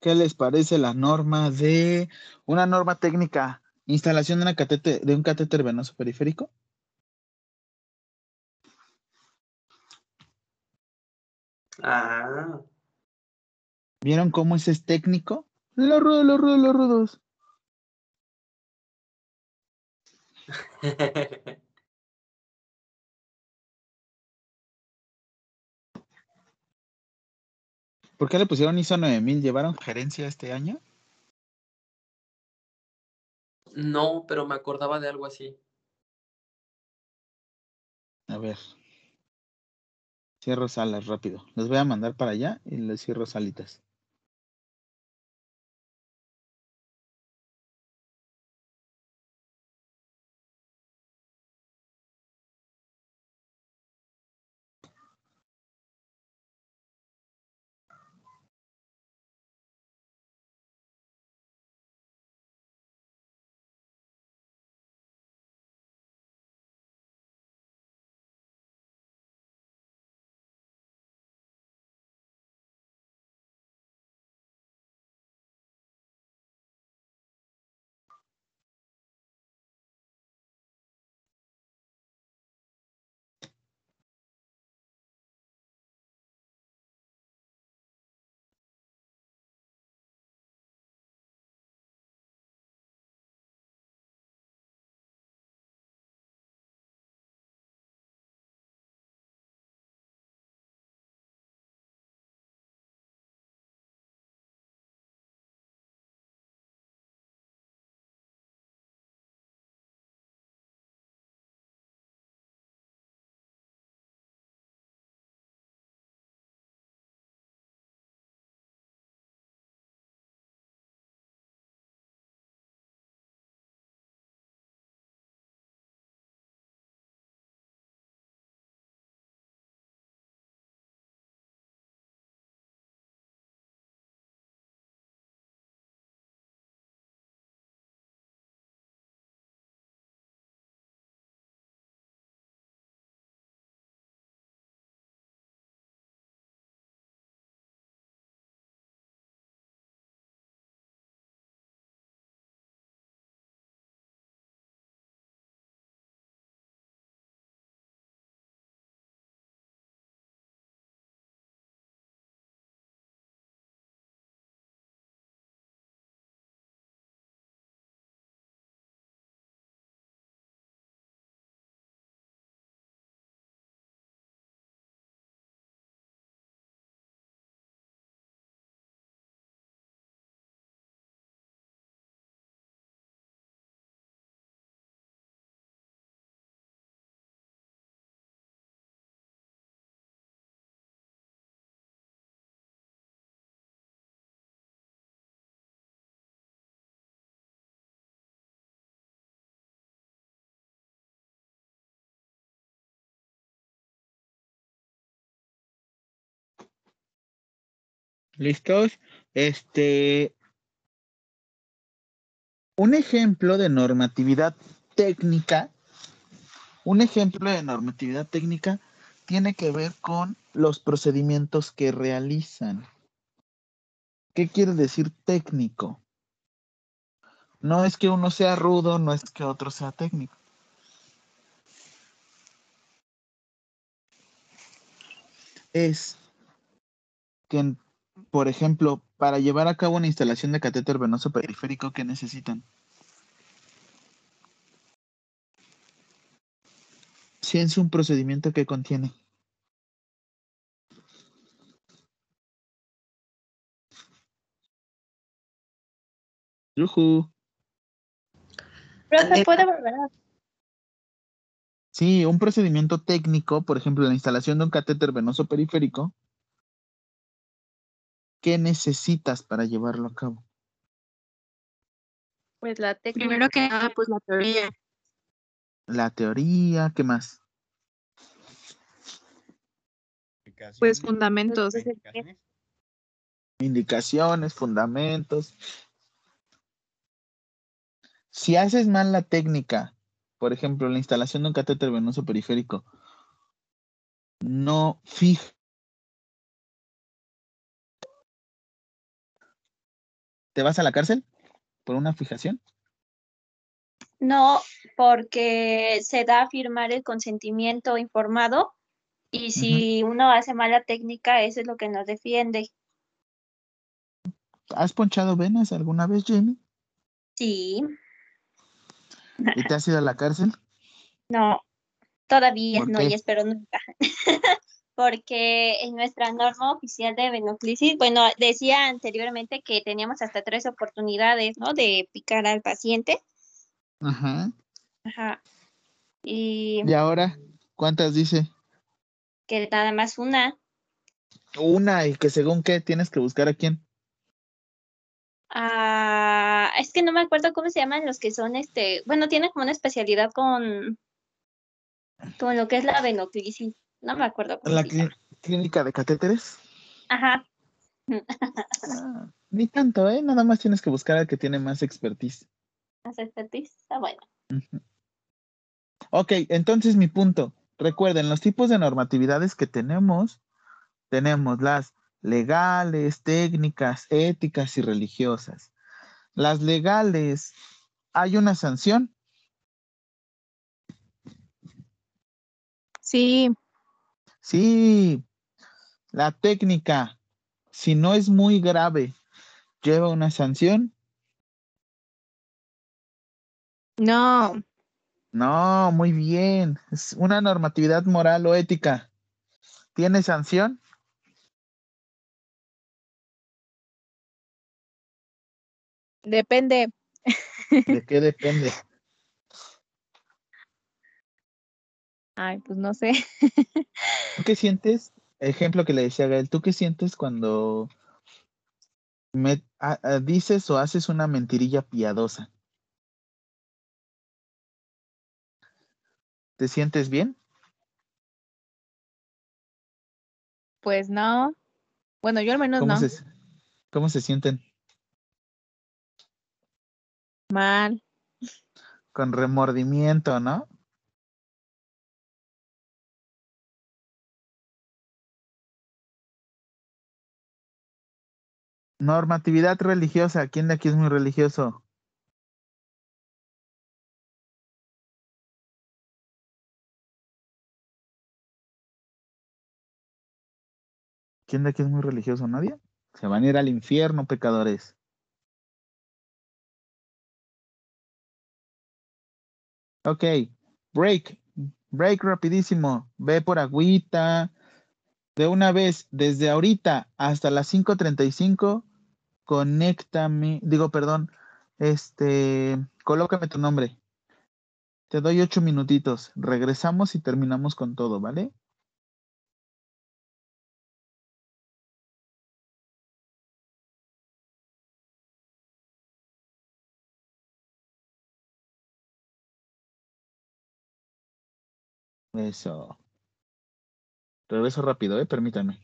S1: ¿Qué les parece la norma de una norma técnica? Instalación de, una catete- de un catéter venoso periférico.
S15: Ah.
S1: ¿Vieron cómo ese es técnico? Los rudos, los rudos, los rudos. ¿Por qué le pusieron ISO 9000? ¿Llevaron gerencia este año?
S15: no, pero me acordaba de algo así.
S1: A ver. Cierro salas rápido. Los voy a mandar para allá y les cierro salitas. ¿Listos? Este. Un ejemplo de normatividad técnica. Un ejemplo de normatividad técnica tiene que ver con los procedimientos que realizan. ¿Qué quiere decir técnico? No es que uno sea rudo, no es que otro sea técnico. Es que, por ejemplo, para llevar a cabo una instalación de catéter venoso periférico, ¿qué necesitan? Si es un procedimiento que contiene. Yujú.
S2: Profe, ¿puede volver a
S1: Sí, un procedimiento técnico, por ejemplo, la instalación de un catéter venoso periférico. ¿Qué necesitas para llevarlo a cabo?
S13: Pues la técnica.
S9: Primero que nada, pues la teoría.
S1: La teoría, ¿qué más?
S9: Pues fundamentos.
S1: Indicaciones, fundamentos. Si haces mal la técnica, por ejemplo, la instalación de un catéter venoso periférico, no fija. ¿Te vas a la cárcel por una fijación?
S16: No, porque se da a firmar el consentimiento informado y si uno hace mala técnica, eso es lo que nos defiende.
S1: ¿Has ponchado venas alguna vez, Jamie?
S16: Sí,
S1: ¿Y te has ido a la cárcel?
S16: no, todavía
S1: ¿Por
S16: no y espero nunca. Porque en nuestra norma oficial de venoclisis, bueno, decía anteriormente que teníamos hasta tres oportunidades, ¿no? De picar al paciente.
S1: Ajá.
S16: Ajá. Y
S1: ¿Y ahora cuántas dice?
S16: que nada más una.
S1: Una, y que según qué tienes que buscar a quién.
S16: Ah, es que no me acuerdo cómo se llaman los que son este, bueno, tienen como una especialidad con, con lo que es la venoclisis. No me acuerdo cómo
S1: ¿La clí- clínica de catéteres?
S16: Ajá.
S1: Ah, ni tanto, ¿eh? Nada más tienes que buscar al que tiene más expertise.
S16: Más expertise. Está bueno.
S1: Ok, entonces mi punto. Recuerden, los tipos de normatividades que tenemos, tenemos las legales, técnicas, éticas y religiosas. Las legales, ¿hay una sanción?
S9: Sí,
S1: Sí. La técnica, si no es muy grave, lleva una sanción.
S9: no,
S1: No, muy bien. Es una normatividad moral o ética. ¿Tiene sanción?
S9: depende.
S1: ¿De qué depende?
S9: Ay, pues no sé.
S1: ¿Tú qué sientes? Ejemplo que le decía a Gael, ¿tú qué sientes cuando me, a- a- dices o haces una mentirilla piadosa? ¿Te sientes bien?
S9: Pues no. Bueno, yo al menos
S1: ¿Cómo,
S9: no.
S1: se, ¿Cómo se sienten?
S9: Mal.
S1: Con remordimiento, ¿no? Normatividad religiosa. ¿Quién de aquí es muy religioso? ¿Quién de aquí es muy religioso? ¿Nadie? Se van a ir al infierno, pecadores. Ok, break, break rapidísimo. Ve por agüita. De una vez, desde ahorita hasta las 5.35, conéctame, digo, perdón, este, colócame tu nombre. Te doy ocho minutitos. Regresamos y terminamos con todo, ¿vale? Eso. Regreso rápido, ¿eh? Permítanme.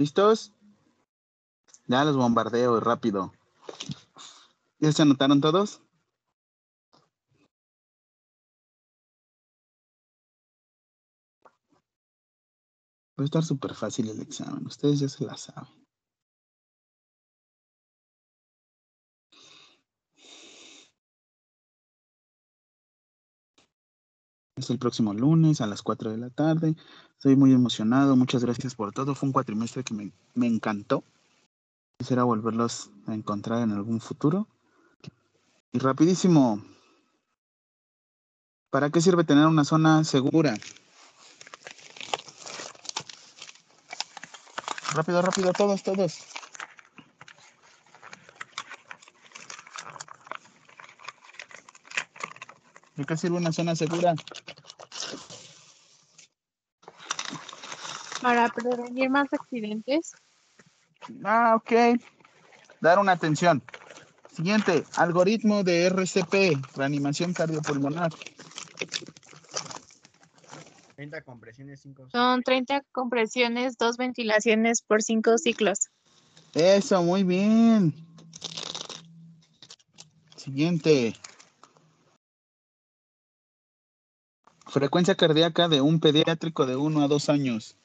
S1: ¿Listos? Ya los bombardeo rápido. ¿Ya se anotaron todos? Va a estar súper fácil el examen. Ustedes ya se la saben. Es el próximo lunes a las 4 de la tarde. Estoy muy emocionado. Muchas gracias por todo. Fue un cuatrimestre que me, me encantó. Quisiera volverlos a encontrar en algún futuro. Y rapidísimo. ¿Para qué sirve tener una zona segura? Rápido, rápido, todos, todos. ¿De qué sirve una zona segura?
S13: Para prevenir más accidentes.
S1: Ah, ok. Dar una atención. Siguiente, algoritmo de RCP, reanimación cardiopulmonar.
S4: 30 compresiones, 5
S9: Son 30 compresiones, dos ventilaciones por 5 ciclos.
S1: Eso, muy bien. Siguiente. Frecuencia cardíaca de un pediátrico de 1 a 2 años.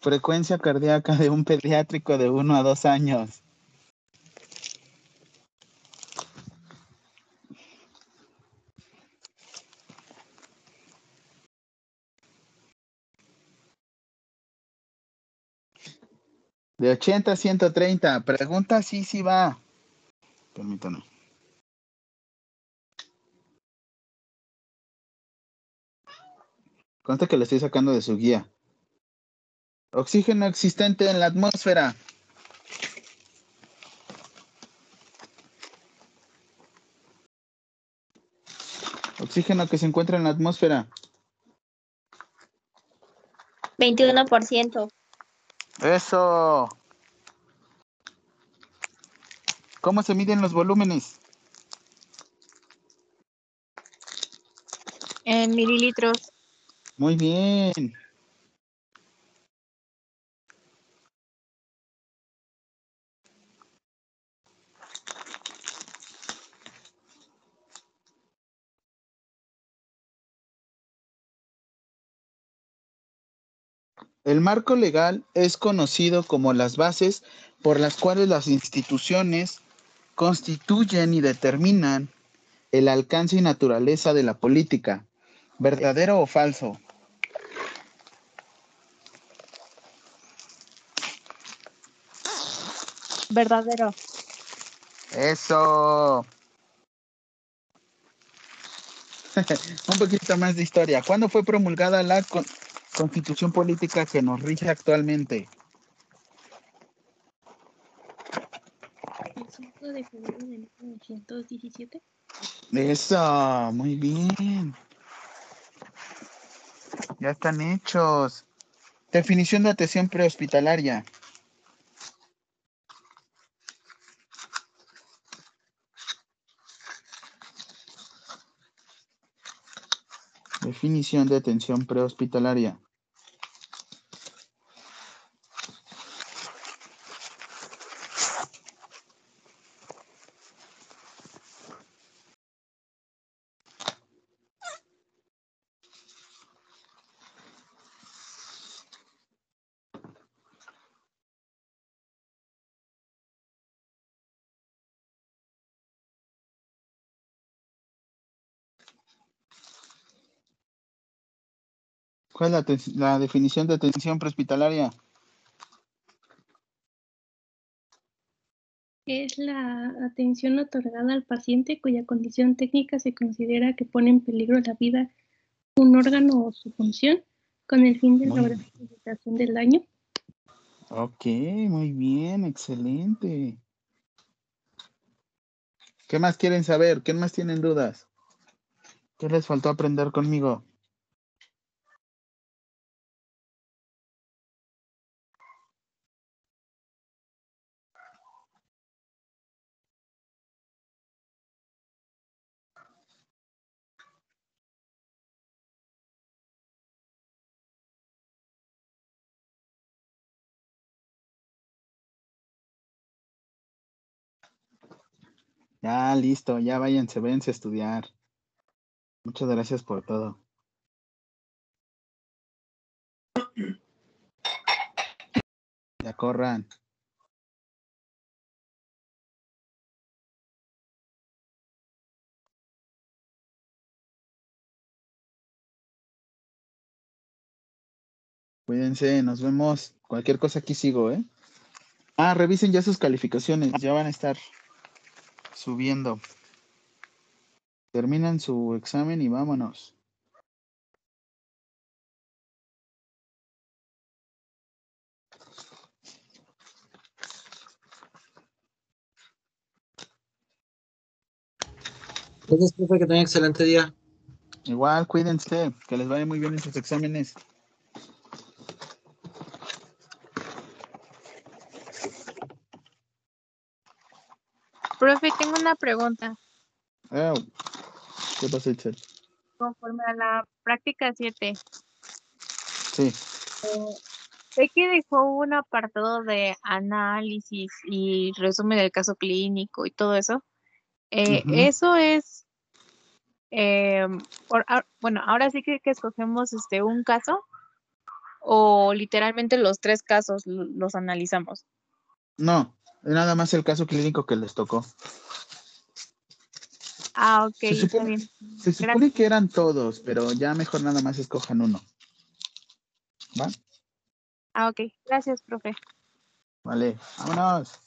S1: Frecuencia cardíaca de un pediátrico de 1 a 2 años. De 80 a 130. Pregunta sí, sí va. Permítame. Consta que le estoy sacando de su guía. Oxígeno existente en la atmósfera. Oxígeno que se encuentra en la atmósfera.
S16: 21%.
S1: Eso. ¿Cómo se miden los volúmenes?
S9: En mililitros.
S1: Muy bien. El marco legal es conocido como las bases por las cuales las instituciones constituyen y determinan el alcance y naturaleza de la política. ¿Verdadero o falso?
S9: Verdadero.
S1: Eso. Un poquito más de historia. ¿Cuándo fue promulgada la constitución política que nos rige actualmente?
S17: El 5 de febrero de 1917.
S1: Eso, muy bien. Ya están hechos. Definición de atención prehospitalaria. Definición de atención prehospitalaria. ¿Cuál es la, definición de atención prehospitalaria?
S17: Es la atención otorgada al paciente cuya condición técnica se considera que pone en peligro la vida, un órgano o su función, con el fin de
S1: Muy
S17: lograr la evitación del daño.
S1: Ok, muy bien, excelente. ¿Qué más quieren saber? ¿Qué más tienen dudas? ¿Qué les faltó aprender conmigo? Ya, listo, ya váyanse, váyanse a estudiar. Muchas gracias por todo. Ya corran. Cuídense, nos vemos. Cualquier cosa aquí sigo, ¿eh? Ah, revisen ya sus calificaciones, ya van a estar subiendo. Terminan su examen y vámonos.
S10: Gracias, profe, que tengan excelente día.
S1: Igual, cuídense, que les vaya muy bien en sus exámenes.
S18: Profe, tengo una pregunta.
S1: Ew. ¿Qué pasa, Itzel?
S18: Conforme a la práctica 7,
S1: Sí,
S18: eh, sé que dejó un apartado de análisis y resumen del caso clínico y todo eso. Eh. Eso es, eh, por- ah, bueno, ahora sí que, que escogemos este un caso o literalmente los tres casos los analizamos.
S1: no, nada más el caso clínico que les tocó.
S18: Ah, ok,
S1: Se supone,
S18: bien.
S1: se supone que eran todos, pero ya mejor nada más escojan uno. ¿Va?
S18: Ah, ok, gracias, profe.
S1: Vale, vámonos.